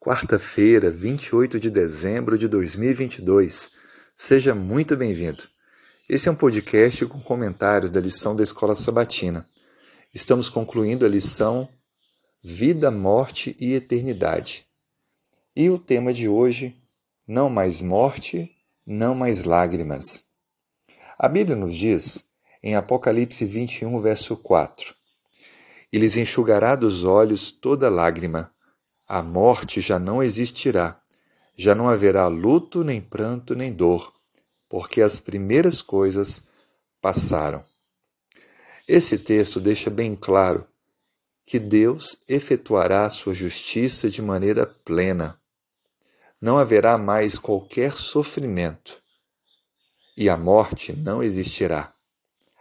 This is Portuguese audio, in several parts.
quarta-feira, 28 de dezembro de 2022. Seja muito bem-vindo. Esse é um podcast com comentários da lição da Escola Sabatina. Estamos concluindo a lição Vida, Morte e Eternidade. E o tema de hoje: Não mais morte, não mais lágrimas. A Bíblia nos diz, em Apocalipse 21, verso 4: E lhes enxugará dos olhos toda lágrima a morte já não existirá. Já não haverá luto, nem pranto, nem dor, porque as primeiras coisas passaram. Esse texto deixa bem claro que Deus efetuará sua justiça de maneira plena. Não haverá mais qualquer sofrimento e a morte não existirá.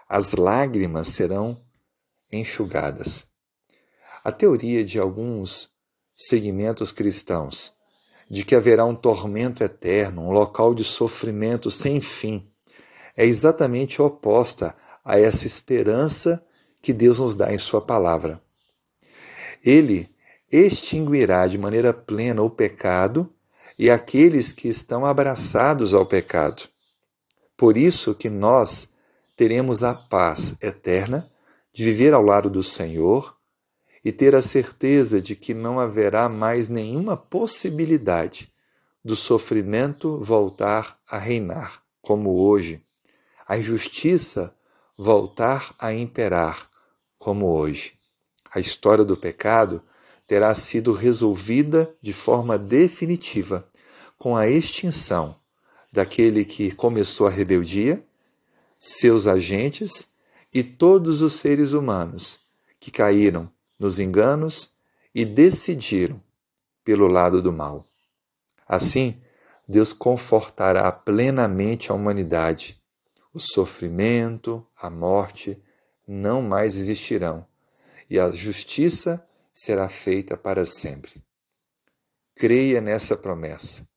As lágrimas serão enxugadas. A teoria de alguns segmentos cristãos, de que haverá um tormento eterno, um local de sofrimento sem fim, é exatamente oposta a essa esperança que Deus nos dá em Sua palavra. Ele extinguirá de maneira plena o pecado e aqueles que estão abraçados ao pecado. Por isso que nós teremos a paz eterna de viver ao lado do Senhor e ter a certeza de que não haverá mais nenhuma possibilidade do sofrimento voltar a reinar, como hoje, a injustiça voltar a imperar, como hoje. A história do pecado terá sido resolvida de forma definitiva com a extinção daquele que começou a rebeldia, seus agentes e todos os seres humanos que caíram nos enganos e decidiram pelo lado do mal. Assim, Deus confortará plenamente a humanidade. O sofrimento, a morte não mais existirão e a justiça será feita para sempre. Creia nessa promessa.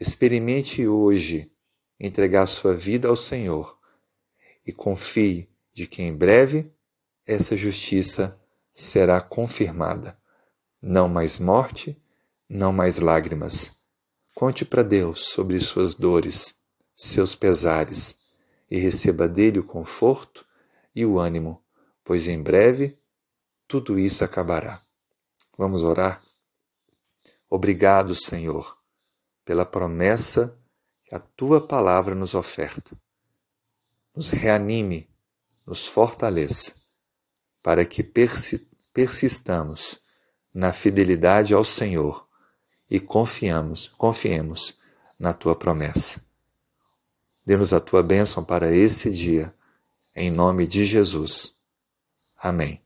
Experimente hoje entregar sua vida ao Senhor e confie de que em breve essa justiça será confirmada. Não mais morte, não mais lágrimas. Conte para Deus sobre suas dores, seus pesares, e receba dele o conforto e o ânimo, pois em breve tudo isso acabará. Vamos orar? Obrigado, Senhor, pela promessa que a tua palavra nos oferta. Nos reanime, nos fortaleça para que persistamos na fidelidade ao Senhor e confiamos, confiemos na tua promessa. Dê-nos a tua bênção para esse dia, em nome de Jesus. Amém.